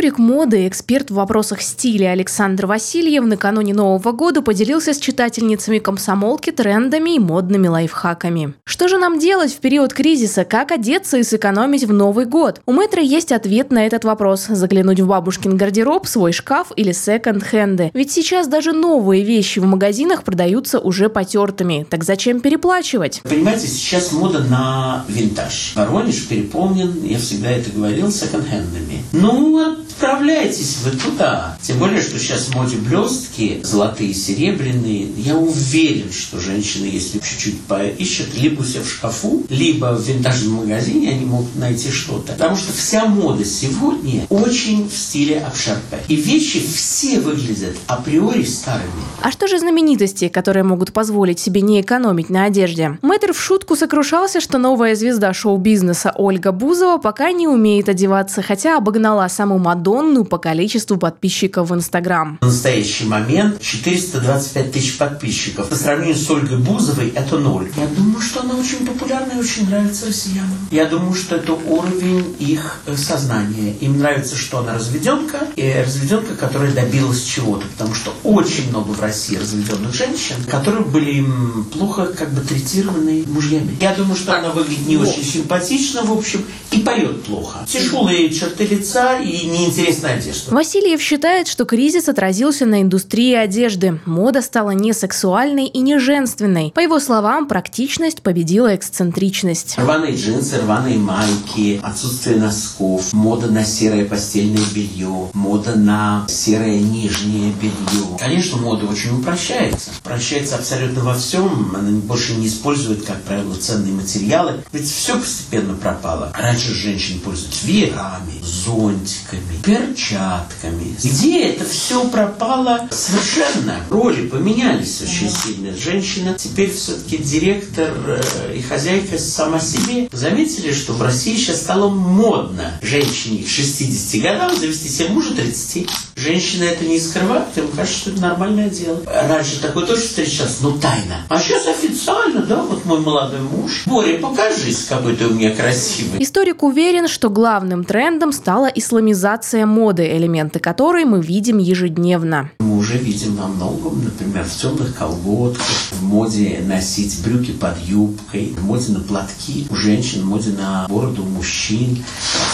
Историк моды и эксперт в вопросах стиля Александр Васильев накануне Нового года поделился с читательницами комсомолки трендами и модными лайфхаками. Что же нам делать в период кризиса? Как одеться и сэкономить в Новый год? У Мэтра есть ответ на этот вопрос. Заглянуть в бабушкин гардероб, свой шкаф или секонд-хенды. Ведь сейчас даже новые вещи в магазинах продаются уже потертыми. Так зачем переплачивать? Понимаете, сейчас мода на винтаж. Воронеж переполнен, я всегда это говорил, секонд-хендами. Ну, отправляйтесь вы туда. Тем более, что сейчас в моде блестки, золотые, серебряные. Я уверен, что женщины, если чуть-чуть поищут, либо у себя в шкафу, либо в винтажном магазине они могут найти что-то. Потому что вся мода сегодня очень в стиле обшарпе. И вещи все выглядят априори старыми. А что же знаменитости, которые могут позволить себе не экономить на одежде? Мэтр в шутку сокрушался, что новая звезда шоу-бизнеса Ольга Бузова пока не умеет одеваться, хотя обогнала саму Мадонну по количеству подписчиков в Инстаграм. В настоящий момент 425 тысяч подписчиков. По сравнению с Ольгой Бузовой это ноль. Я думаю, что она очень популярна и очень нравится россиянам. Я думаю, что это уровень их э, сознания. Им нравится, что она разведенка, и разведенка, которая добилась чего-то. Потому что очень много в России разведенных женщин, которые были им плохо как бы третированы мужьями. Я думаю, что она выглядит не очень симпатично, в общем, и поет плохо. Тяжелые черты лица и неинтересная одежда. Васильев считает, что кризис отразился на индустрии одежды. Мода стала не сексуальной и не женственной. По его словам, практичность победила эксцентричность. Рваные джинсы, рваные майки, отсутствие носков, мода на серое постельное белье, мода на серое нижнее белье. Конечно, мода очень упрощается. Упрощается абсолютно во всем. Она больше не использует, как правило, ценные материалы. Ведь все постепенно пропало. Раньше женщины пользуются веерами, зонтиками, перчатками. Где это все пропало совершенно? Роли поменялись очень сильно. Женщина теперь все-таки директор э, и хозяйка сама себе. Заметили, что в России сейчас стало модно женщине к 60 годам завести себе мужа 30. Женщины это не скрывают, им кажется, что это нормальное дело. Раньше такое тоже встречалось, но тайно. А сейчас официально, да, вот мой молодой муж. Боря, покажись, какой ты у меня красивый. Историк уверен, что главным трендом стала исламизация моды, элементы которой мы видим ежедневно. Уже видим во многом, например, в темных колготках, в моде носить брюки под юбкой, в моде на платки у женщин, в моде на бороду у мужчин,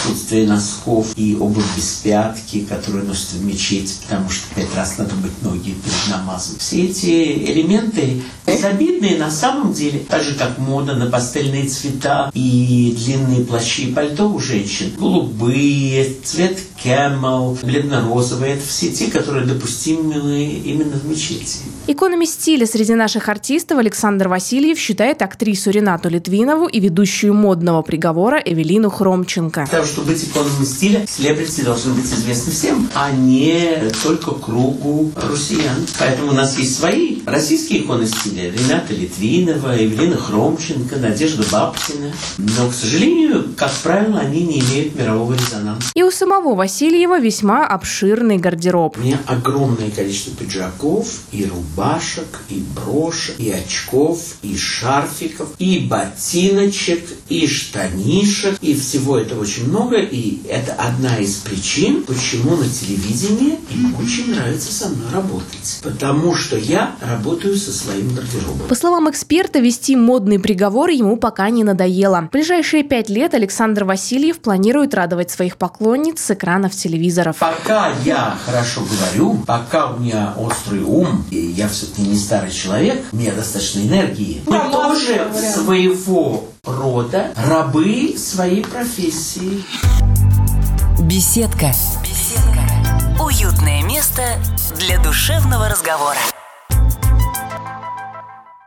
отсутствие носков и обувь без пятки, которую носят в мечети, потому что пять раз надо быть ноги перед намазом. Все эти элементы безобидные на самом деле, так же как мода на пастельные цвета и длинные плащи и пальто у женщин, голубые, цвет кэмел, бледно-розовые, это все те, которые допустимы именно в мечети. Иконами стиля среди наших артистов Александр Васильев считает актрису Ренату Литвинову и ведущую модного приговора Эвелину Хромченко. Того, чтобы быть иконами стиля, селебрити должны быть известны всем, а не только кругу россиян. Поэтому у нас есть свои российские иконы стиля. Рената Литвинова, Эвелина Хромченко, Надежда Бабкина. Но, к сожалению, как правило, они не имеют мирового резонанса. И у самого Васильева весьма обширный гардероб. У меня огромное количество пиджаков и рубашек, и брошек, и очков, и шарфиков, и ботиночек, и штанишек, и всего этого очень много. И это одна из причин, почему на телевидении им очень нравится со мной работать. Потому что я работаю со своим гардеробом. По словам эксперта, вести модный приговор ему пока не надоело. В ближайшие пять лет Александр Васильев планирует радовать своих поклонниц с экранов телевизоров. Пока я хорошо говорю, пока у меня острый ум, и я все-таки не старый человек, у меня достаточно энергии, мы тоже своего рода рабы своей профессии. Беседка. Беседка. Уютное место для душевного разговора.